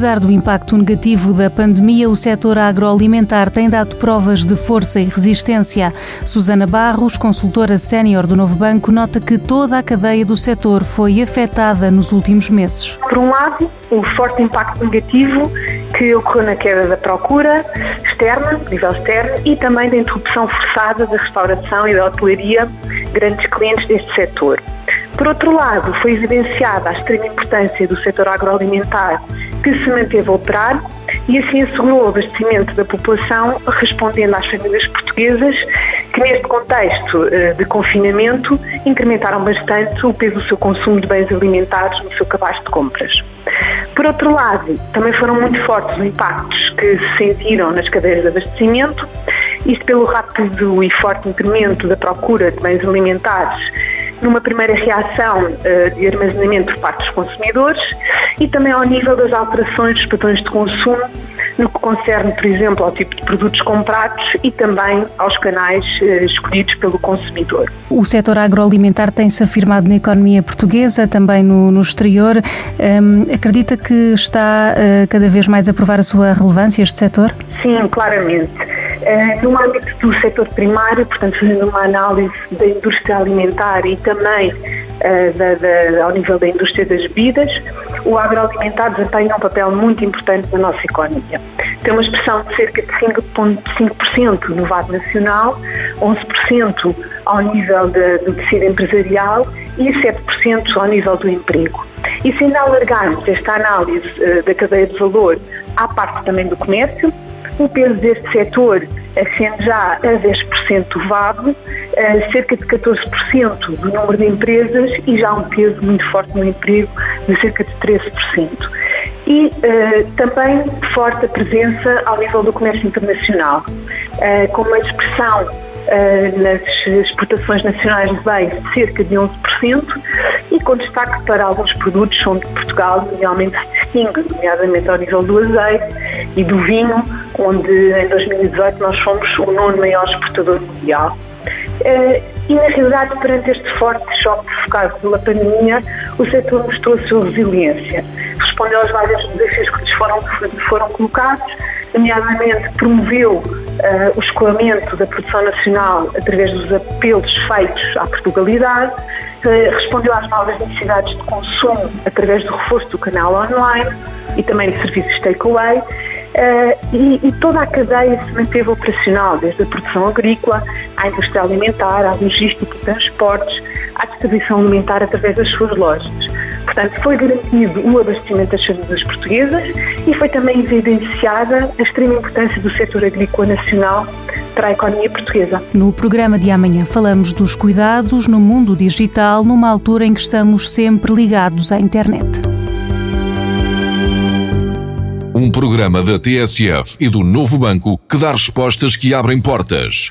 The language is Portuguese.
apesar do impacto negativo da pandemia, o setor agroalimentar tem dado provas de força e resistência. Susana Barros, consultora sénior do Novo Banco, nota que toda a cadeia do setor foi afetada nos últimos meses. Por um lado, o forte impacto negativo que ocorreu na queda da procura externa, nível externo, e também da interrupção forçada da restauração e da hotelaria, grandes clientes deste setor. Por outro lado, foi evidenciada a extrema importância do setor agroalimentar que se manteve a operar e assim assegurou o abastecimento da população, respondendo às famílias portuguesas que, neste contexto eh, de confinamento, incrementaram bastante o peso do seu consumo de bens alimentares no seu cabaz de compras. Por outro lado, também foram muito fortes os impactos que se sentiram nas cadeias de abastecimento, isto pelo rápido e forte incremento da procura de bens alimentares numa primeira reação uh, de armazenamento por parte dos consumidores e também ao nível das alterações dos padrões de consumo no que concerne, por exemplo, ao tipo de produtos comprados e também aos canais uh, escolhidos pelo consumidor. O setor agroalimentar tem-se afirmado na economia portuguesa, também no, no exterior. Um, acredita que está uh, cada vez mais a provar a sua relevância este setor? Sim, claramente. Uh, no âmbito do setor primário, portanto, fazendo uma análise da indústria alimentar e também uh, da, da, ao nível da indústria das bebidas, o agroalimentar desempenha um papel muito importante na nossa economia. Tem uma expressão de cerca de 5,5% no VAT nacional, 11% ao nível do tecido empresarial e 7% ao nível do emprego. E se ainda alargarmos esta análise uh, da cadeia de valor à parte também do comércio, o peso deste setor ascende já a 10% do VAB, cerca de 14% do número de empresas e já um peso muito forte no emprego de cerca de 13%. E uh, também forte a presença ao nível do comércio internacional, uh, com uma expressão nas exportações nacionais de bens de cerca de 11% e com destaque para alguns produtos onde Portugal realmente se distingue, nomeadamente ao nível do azeite e do vinho, onde em 2018 nós fomos o nono maior exportador mundial. Uh, e, na realidade, perante este forte choque provocado pela pandemia, o setor mostrou a sua resiliência. Respondeu aos vários desafios que lhes foram, foram colocados, nomeadamente promoveu uh, o escoamento da produção nacional através dos apelos feitos à Portugalidade, respondeu às novas necessidades de consumo através do reforço do canal online e também de serviços takeaway Uh, e, e, toda a cadeia se manteve operacional, desde a produção agrícola, à indústria alimentar, à logística e transportes, à distribuição alimentar através das suas lojas. Portanto, foi garantido o abastecimento das famílias portuguesas e foi também evidenciada a extrema importância do setor agrícola nacional para a economia portuguesa. No programa de amanhã falamos dos cuidados no mundo digital, numa altura em que estamos sempre ligados à internet. Um programa da TSF e do Novo Banco que dá respostas que abrem portas.